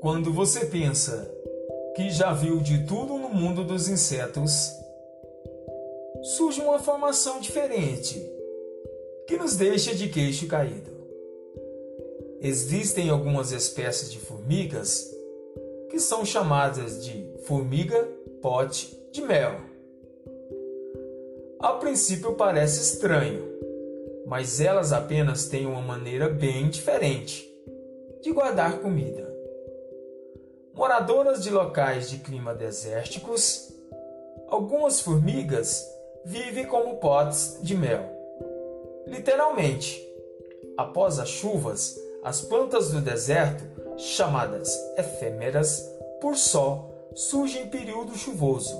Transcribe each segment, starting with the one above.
Quando você pensa que já viu de tudo no mundo dos insetos, surge uma formação diferente que nos deixa de queixo caído. Existem algumas espécies de formigas que são chamadas de formiga pote de mel. A princípio parece estranho, mas elas apenas têm uma maneira bem diferente de guardar comida. Moradoras de locais de clima desérticos, algumas formigas vivem como potes de mel. Literalmente, após as chuvas, as plantas do deserto, chamadas efêmeras por só, surgem em período chuvoso.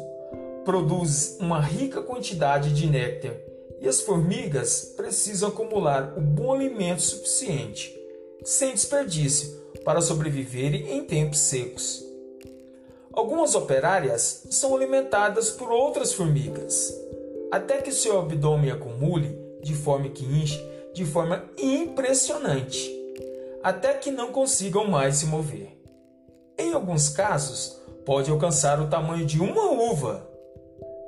Produz uma rica quantidade de néctar e as formigas precisam acumular o bom alimento suficiente, sem desperdício, para sobreviverem em tempos secos. Algumas operárias são alimentadas por outras formigas, até que seu abdômen acumule de forma que enche de forma impressionante, até que não consigam mais se mover. Em alguns casos, pode alcançar o tamanho de uma uva.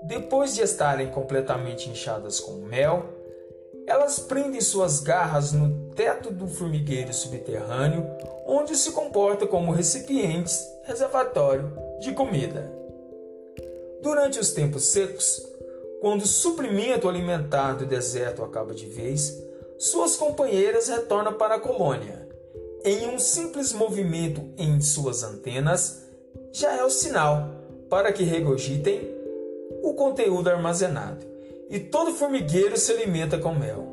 Depois de estarem completamente inchadas com mel, elas prendem suas garras no teto do formigueiro subterrâneo, onde se comporta como recipientes reservatório de comida. Durante os tempos secos, quando o suprimento alimentar do deserto acaba de vez, suas companheiras retornam para a colônia. Em um simples movimento em suas antenas, já é o sinal para que regurgitem o conteúdo armazenado. E todo formigueiro se alimenta com mel.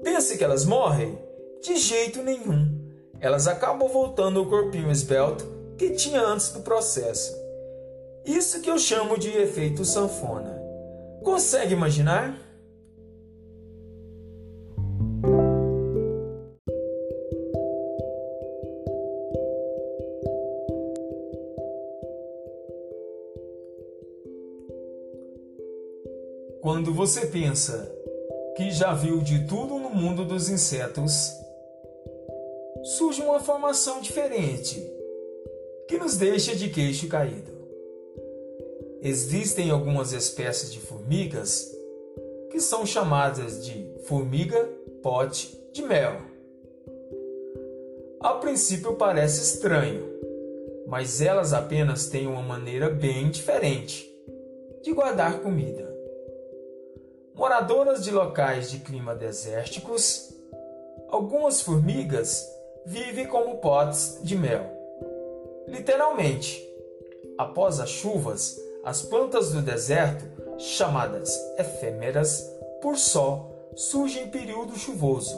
Pense que elas morrem? De jeito nenhum. Elas acabam voltando ao corpinho esbelto que tinha antes do processo. Isso que eu chamo de efeito sanfona. Consegue imaginar? Quando você pensa que já viu de tudo no mundo dos insetos, surge uma formação diferente que nos deixa de queixo caído. Existem algumas espécies de formigas que são chamadas de formiga pote de mel. A princípio parece estranho, mas elas apenas têm uma maneira bem diferente de guardar comida. Moradoras de locais de clima desérticos, algumas formigas vivem como potes de mel. Literalmente, após as chuvas, as plantas do deserto, chamadas efêmeras por só, surgem em período chuvoso.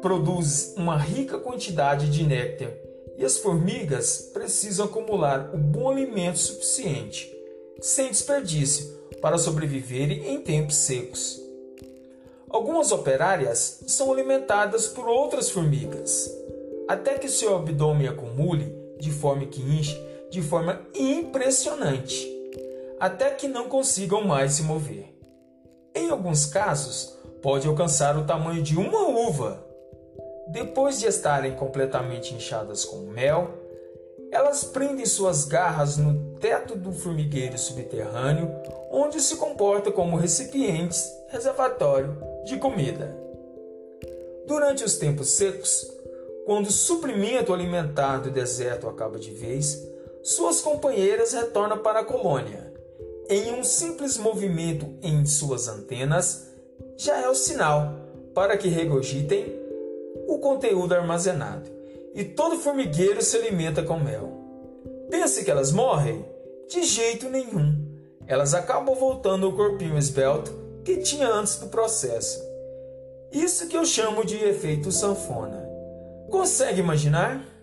Produz uma rica quantidade de néctar e as formigas precisam acumular o bom alimento suficiente, sem desperdício, para sobreviverem em tempos secos. Algumas operárias são alimentadas por outras formigas, até que seu abdômen acumule de forma que enche de forma impressionante até que não consigam mais se mover. Em alguns casos, pode alcançar o tamanho de uma uva. Depois de estarem completamente inchadas com mel, elas prendem suas garras no teto do formigueiro subterrâneo, onde se comporta como recipientes reservatório de comida. Durante os tempos secos, quando o suprimento alimentar do deserto acaba de vez, suas companheiras retornam para a colônia em um simples movimento em suas antenas, já é o sinal para que regurgitem o conteúdo armazenado. E todo formigueiro se alimenta com mel. Pense que elas morrem? De jeito nenhum. Elas acabam voltando ao corpinho esbelto que tinha antes do processo. Isso que eu chamo de efeito sanfona. Consegue imaginar?